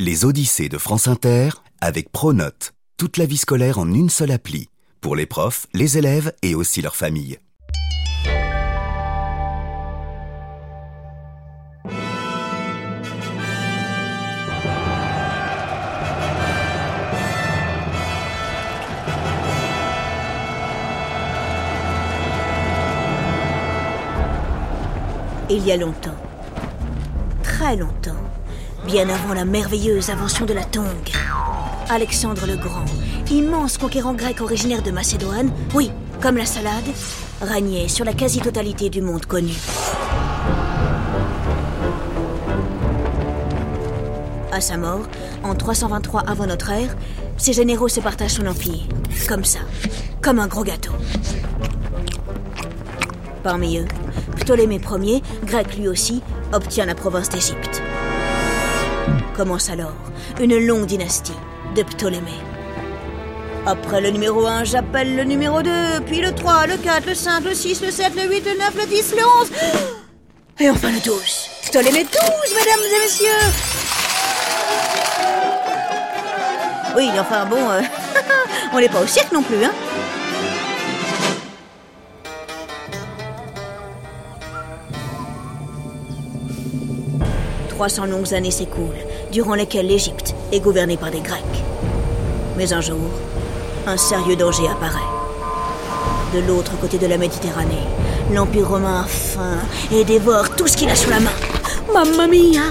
Les Odyssées de France Inter avec Pronote. Toute la vie scolaire en une seule appli. Pour les profs, les élèves et aussi leurs familles. Il y a longtemps, très longtemps, bien avant la merveilleuse invention de la tongue, Alexandre le Grand, immense conquérant grec originaire de Macédoine, oui, comme la salade, régnait sur la quasi-totalité du monde connu. À sa mort, en 323 avant notre ère, ses généraux se partagent son empire, comme ça, comme un gros gâteau. Parmi eux, Ptolémée Ier, grec lui aussi, obtient la province d'Égypte. Commence alors une longue dynastie de Ptolémée. Après le numéro 1, j'appelle le numéro 2, puis le 3, le 4, le 5, le 6, le 7, le 8, le 9, le 10, le 11. Et enfin le 12. Ptolémée 12, mesdames et messieurs. Oui, enfin bon, euh, on n'est pas au siècle non plus, hein. 300 longues années s'écoulent, durant lesquelles l'Égypte est gouvernée par des Grecs. Mais un jour, un sérieux danger apparaît. De l'autre côté de la Méditerranée, l'Empire romain a faim et dévore tout ce qu'il a sous la main. Mamma mia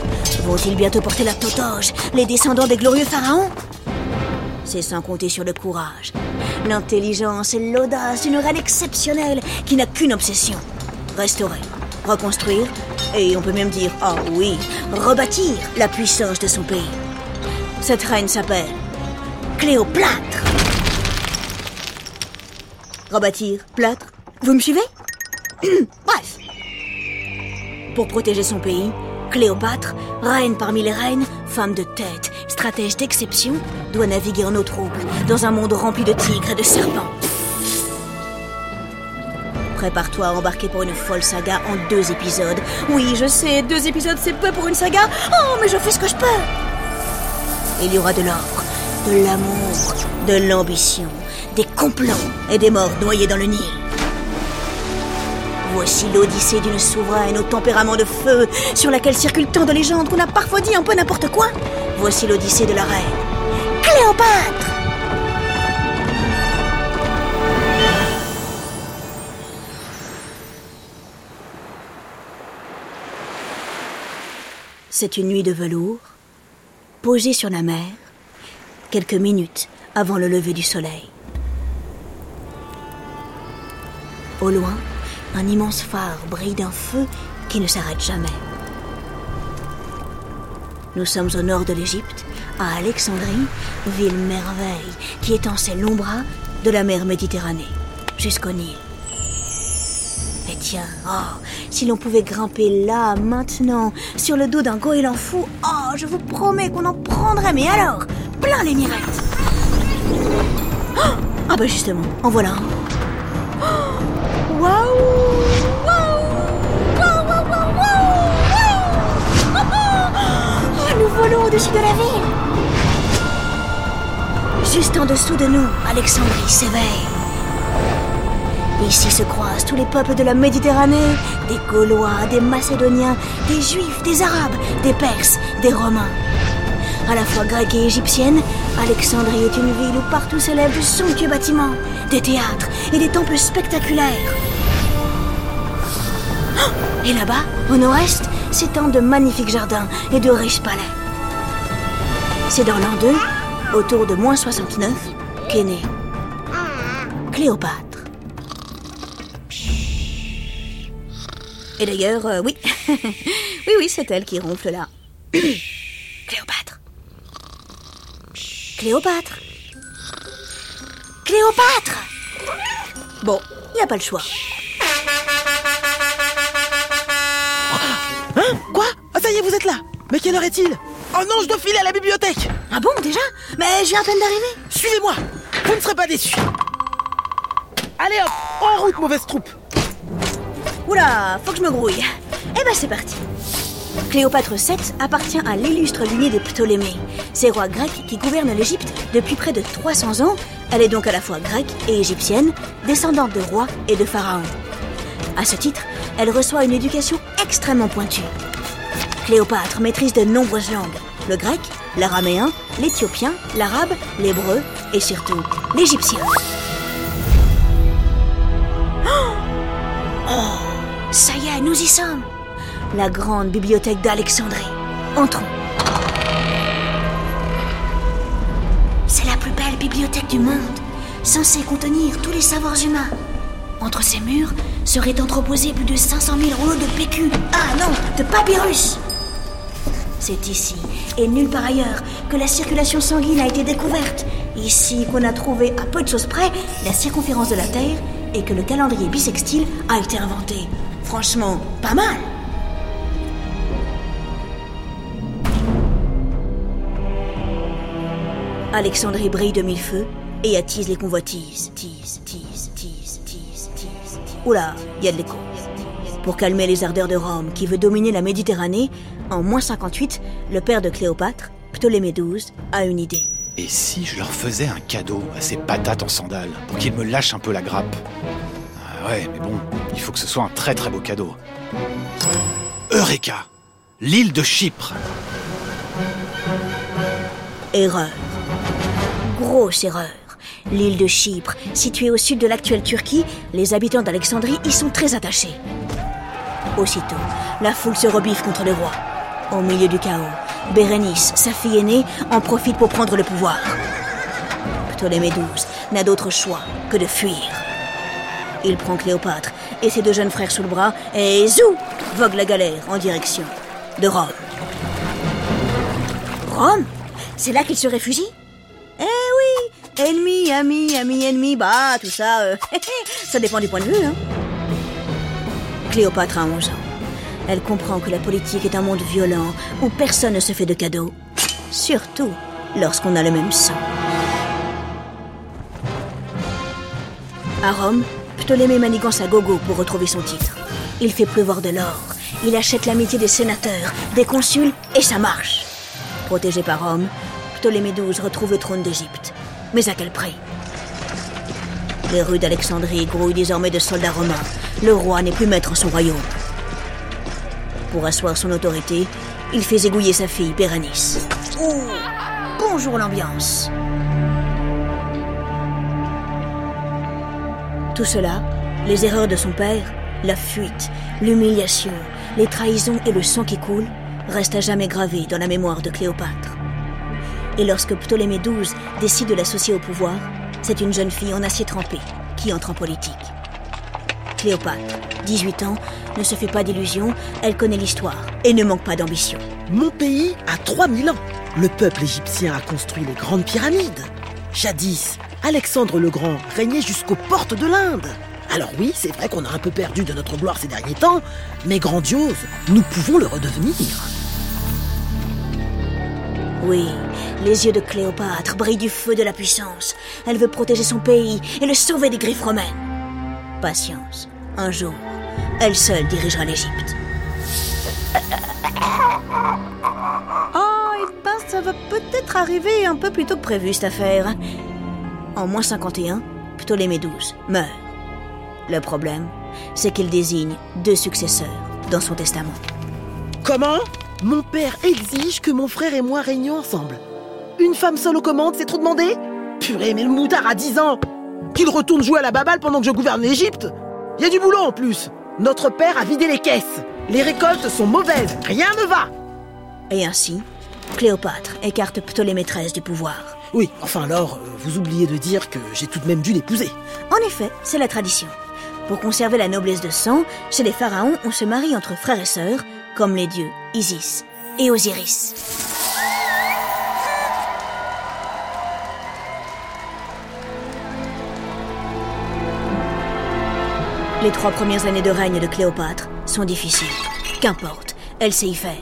Vont-ils bientôt porter la totoge, les descendants des glorieux pharaons? C'est sans compter sur le courage, l'intelligence et l'audace d'une reine exceptionnelle qui n'a qu'une obsession restaurer, reconstruire et on peut même dire, ah oui, rebâtir la puissance de son pays. Cette reine s'appelle Cléopâtre. Rebâtir, plâtre, vous me suivez? Bref. Pour protéger son pays, Cléopâtre, reine parmi les reines, femme de tête, stratège d'exception, doit naviguer en eau trouble, dans un monde rempli de tigres et de serpents. Prépare-toi à embarquer pour une folle saga en deux épisodes. Oui, je sais, deux épisodes c'est peu pour une saga. Oh, mais je fais ce que je peux. Il y aura de l'or, de l'amour, de l'ambition, des complots et des morts noyés dans le Nil. Voici l'odyssée d'une souveraine au tempérament de feu, sur laquelle circulent tant de légendes qu'on a parfois dit un peu n'importe quoi. Voici l'odyssée de la reine. Cléopâtre C'est une nuit de velours, posée sur la mer, quelques minutes avant le lever du soleil. Au loin, un immense phare brille d'un feu qui ne s'arrête jamais. Nous sommes au nord de l'Égypte, à Alexandrie, ville merveille qui étincelle l'ombra de la mer Méditerranée jusqu'au Nil. Tiens, oh, si l'on pouvait grimper là, maintenant, sur le dos d'un goéland fou, oh, je vous promets qu'on en prendrait, mais alors, plein les mirettes. Oh, ah bah justement, en voilà un. Oh, Waouh Waouh Waouh Waouh Waouh Oh, nous volons au-dessus de la ville Juste en dessous de nous, Alexandrie s'éveille. Ici se croisent tous les peuples de la Méditerranée, des Gaulois, des Macédoniens, des Juifs, des Arabes, des Perses, des Romains. À la fois grecque et égyptienne, Alexandrie est une ville où partout s'élèvent de somptueux bâtiments, des théâtres et des temples spectaculaires. Oh et là-bas, au nord-est, s'étendent de magnifiques jardins et de riches palais. C'est dans l'an 2, autour de moins 69, qu'est née Cléopâtre. Et d'ailleurs, euh, oui. oui, oui, c'est elle qui ronfle là. Cléopâtre. Cléopâtre. Cléopâtre Bon, il n'y a pas le choix. Hein? Quoi? Ah ça y est, vous êtes là Mais quelle heure est-il? Oh non, je dois filer à la bibliothèque Ah bon, déjà? Mais je viens à peine d'arriver. Suivez-moi Vous ne serez pas déçus Allez hop En route, mauvaise troupe Oula, faut que je me grouille. Eh ben, c'est parti. Cléopâtre VII appartient à l'illustre lignée des Ptolémées, ces rois grecs qui gouvernent l'Égypte depuis près de 300 ans. Elle est donc à la fois grecque et égyptienne, descendante de rois et de pharaons. À ce titre, elle reçoit une éducation extrêmement pointue. Cléopâtre maîtrise de nombreuses langues le grec, l'araméen, l'éthiopien, l'arabe, l'hébreu et surtout l'égyptien. Nous y sommes La grande bibliothèque d'Alexandrie. Entrons. C'est la plus belle bibliothèque du monde, censée contenir tous les savoirs humains. Entre ces murs seraient entreposés plus de 500 000 rouleaux de PQ. Ah non, de papyrus C'est ici, et nulle part ailleurs, que la circulation sanguine a été découverte. Ici qu'on a trouvé à peu de choses près la circonférence de la Terre et que le calendrier bisextile a été inventé. Franchement, pas mal Alexandrie brille de mille feux et attise les convoitises. Tise, tise, tise, tise, tise, Oula, il y a de l'écho. Pour calmer les ardeurs de Rome qui veut dominer la Méditerranée, en moins 58, le père de Cléopâtre, Ptolémée XII, a une idée. Et si je leur faisais un cadeau à ces patates en sandales pour qu'ils me lâchent un peu la grappe? Ouais, mais bon, il faut que ce soit un très très beau cadeau. Eureka L'île de Chypre Erreur. Grosse erreur. L'île de Chypre, située au sud de l'actuelle Turquie, les habitants d'Alexandrie y sont très attachés. Aussitôt, la foule se rebiffe contre le roi. Au milieu du chaos, Bérénice, sa fille aînée, en profite pour prendre le pouvoir. Ptolémée XII n'a d'autre choix que de fuir. Il prend Cléopâtre et ses deux jeunes frères sous le bras et zou vogue la galère en direction de Rome. Rome? C'est là qu'il se réfugie? Eh oui Ennemi, ami, ami, ennemi, bah, tout ça, euh, ça dépend du point de vue, hein. Cléopâtre a 11 ans. Elle comprend que la politique est un monde violent où personne ne se fait de cadeaux. Surtout lorsqu'on a le même sang. À Rome, Ptolémée manigance à gogo pour retrouver son titre. Il fait pleuvoir de l'or. Il achète l'amitié des sénateurs, des consuls, et ça marche. Protégé par Rome, Ptolémée XII retrouve le trône d'Égypte. Mais à quel prix? Les rues d'Alexandrie grouillent désormais de soldats romains. Le roi n'est plus maître en son royaume. Pour asseoir son autorité, il fait égouiller sa fille, Bérénice. Oh Bonjour l'ambiance Tout cela, les erreurs de son père, la fuite, l'humiliation, les trahisons et le sang qui coule, restent à jamais gravés dans la mémoire de Cléopâtre. Et lorsque Ptolémée XII décide de l'associer au pouvoir, c'est une jeune fille en acier trempé qui entre en politique. Cléopâtre, 18 ans, ne se fait pas d'illusions, elle connaît l'histoire et ne manque pas d'ambition. Mon pays a 3000 ans. Le peuple égyptien a construit les grandes pyramides. Jadis, Alexandre le Grand régnait jusqu'aux portes de l'Inde. Alors oui, c'est vrai qu'on a un peu perdu de notre gloire ces derniers temps, mais grandiose, nous pouvons le redevenir. Oui, les yeux de Cléopâtre brillent du feu de la puissance. Elle veut protéger son pays et le sauver des griffes romaines. Patience, un jour, elle seule dirigera l'Égypte. Oh, il pense que ça va peut-être arriver un peu plus tôt que prévu cette affaire. En moins 51, Ptolémée XII meurt. Le problème, c'est qu'il désigne deux successeurs dans son testament. Comment? Mon père exige que mon frère et moi régnions ensemble. Une femme seule aux commandes, c'est trop demandé? Purée, mais le moutard a 10 ans Qu'il retourne jouer à la baballe pendant que je gouverne l'Égypte Il y a du boulot en plus Notre père a vidé les caisses Les récoltes sont mauvaises, rien ne va Et ainsi, Cléopâtre écarte Ptolémée XIII du pouvoir. Oui, enfin alors, euh, vous oubliez de dire que j'ai tout de même dû l'épouser. En effet, c'est la tradition. Pour conserver la noblesse de sang, chez les pharaons, on se marie entre frères et sœurs, comme les dieux Isis et Osiris. Les trois premières années de règne de Cléopâtre sont difficiles. Qu'importe, elle sait y faire.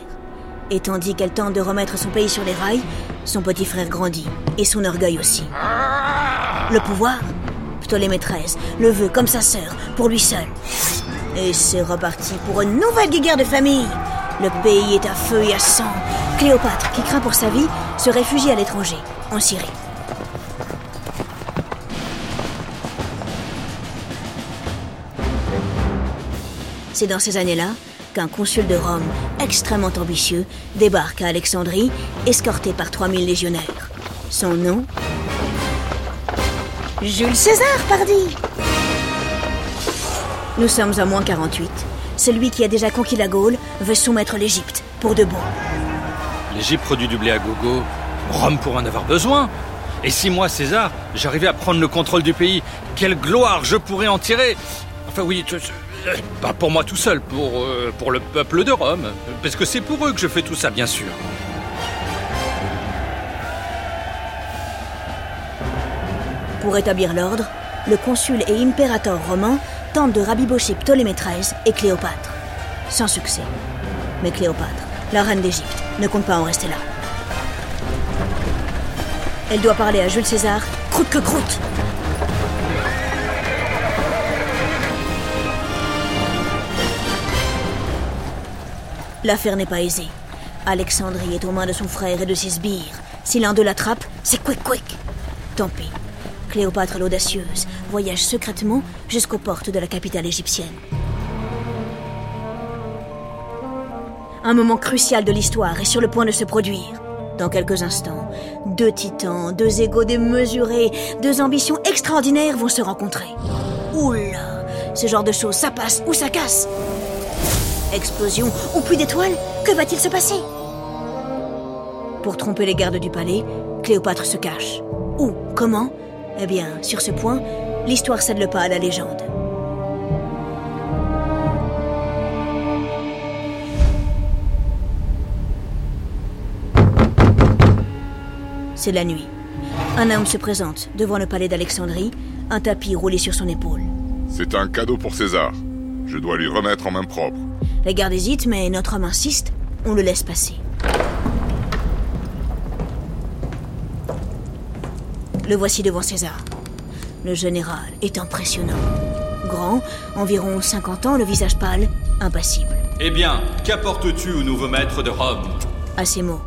Et tandis qu'elle tente de remettre son pays sur les rails, son petit frère grandit, et son orgueil aussi. Le pouvoir Ptolémée XIII le veut comme sa sœur, pour lui seul. Et c'est reparti pour une nouvelle guerre de famille. Le pays est à feu et à sang. Cléopâtre, qui craint pour sa vie, se réfugie à l'étranger, en Syrie. C'est dans ces années-là qu'un consul de Rome, extrêmement ambitieux, débarque à Alexandrie, escorté par 3000 légionnaires. Son nom? Jules César, pardi Nous sommes à moins 48. Celui qui a déjà conquis la Gaule veut soumettre l'Égypte, pour de bon. L'Égypte produit du blé à gogo. Rome pourrait en avoir besoin. Et si moi, César, j'arrivais à prendre le contrôle du pays, quelle gloire je pourrais en tirer Enfin oui, euh, pas pour moi tout seul, pour, euh, pour le peuple de Rome. Parce que c'est pour eux que je fais tout ça, bien sûr. Pour établir l'ordre, le consul et impérator romain tentent de rabibocher Ptolémée XIII et Cléopâtre. Sans succès. Mais Cléopâtre, la reine d'Égypte, ne compte pas en rester là. Elle doit parler à Jules César, croûte que croûte. L'affaire n'est pas aisée. Alexandrie est aux mains de son frère et de ses sbires. Si l'un d'eux l'attrape, c'est quick quick. Tant pis. Cléopâtre l'audacieuse voyage secrètement jusqu'aux portes de la capitale égyptienne. Un moment crucial de l'histoire est sur le point de se produire. Dans quelques instants, deux titans, deux égaux démesurés, deux ambitions extraordinaires vont se rencontrer. Oula, ce genre de choses, ça passe ou ça casse. Explosion ou pluie d'étoiles, que va-t-il se passer Pour tromper les gardes du palais, Cléopâtre se cache. Où Comment Eh bien, sur ce point, l'histoire cède le pas à la légende. C'est la nuit. Un homme se présente devant le palais d'Alexandrie, un tapis roulé sur son épaule. C'est un cadeau pour César. Je dois lui remettre en main propre. Les gardes hésitent, mais notre homme insiste. On le laisse passer. Le voici devant César. Le général est impressionnant. Grand, environ 50 ans, le visage pâle, impassible. Eh bien, qu'apportes-tu au nouveau maître de Rome? À ces mots,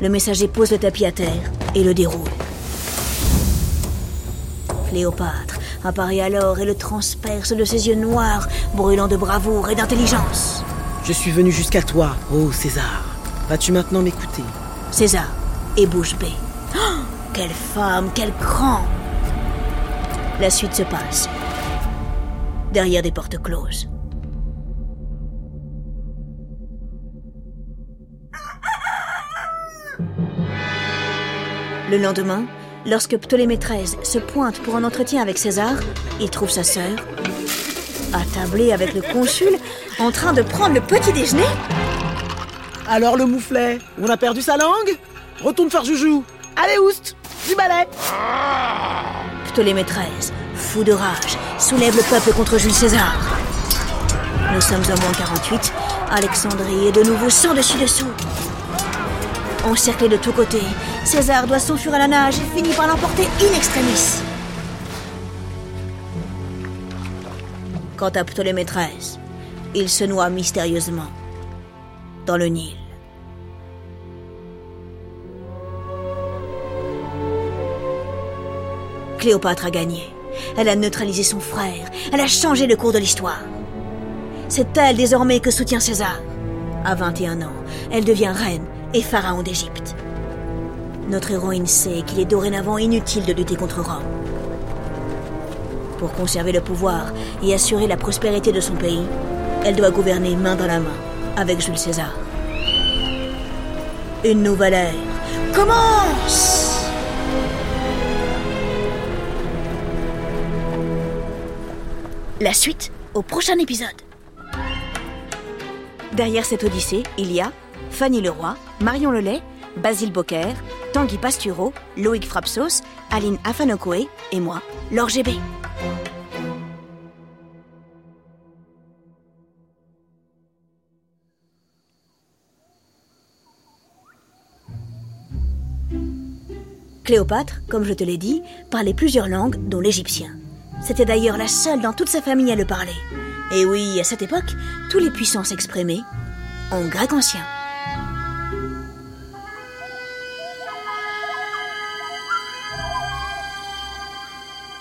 le messager pose le tapis à terre et le déroule. Cléopâtre apparaît alors et le transperce de ses yeux noirs, brûlant de bravoure et d'intelligence. Je suis venu jusqu'à toi, ô César. Vas-tu maintenant m'écouter? César et bouche bée. Oh, quelle femme, quel cran La suite se passe. Derrière des portes closes. Le lendemain, lorsque Ptolémée XIII se pointe pour un entretien avec César, il trouve sa sœur, attablée avec le consul, en train de prendre le petit déjeuner Alors le mouflet, on a perdu sa langue? Retourne faire joujou. Allez, oust Du balai Ptolémée XIII, fou de rage, soulève le peuple contre Jules César. Nous sommes en moins 48, Alexandrie est de nouveau sans dessus dessous. Encerclé de tous côtés, César doit s'enfuir à la nage et finit par l'emporter in extremis. Quant à Ptolémée XIII, il se noie mystérieusement dans le Nil. Cléopâtre a gagné. Elle a neutralisé son frère. Elle a changé le cours de l'histoire. C'est elle désormais que soutient César. À 21 ans, elle devient reine et pharaon d'Égypte. Notre héroïne sait qu'il est dorénavant inutile de lutter contre Rome. Pour conserver le pouvoir et assurer la prospérité de son pays, elle doit gouverner main dans la main avec Jules César. Une nouvelle ère commence La suite au prochain épisode. Derrière cette odyssée, il y a Fanny Leroy, Marion Lelay, Basile Bocquer, Tanguy Pastureau, Loïc Frapsos, Aline Afanokoé et moi, Laure. Cléopâtre, comme je te l'ai dit, parlait plusieurs langues, dont l'égyptien. C'était d'ailleurs la seule dans toute sa famille à le parler. Et oui, à cette époque, tous les puissants s'exprimaient en grec ancien.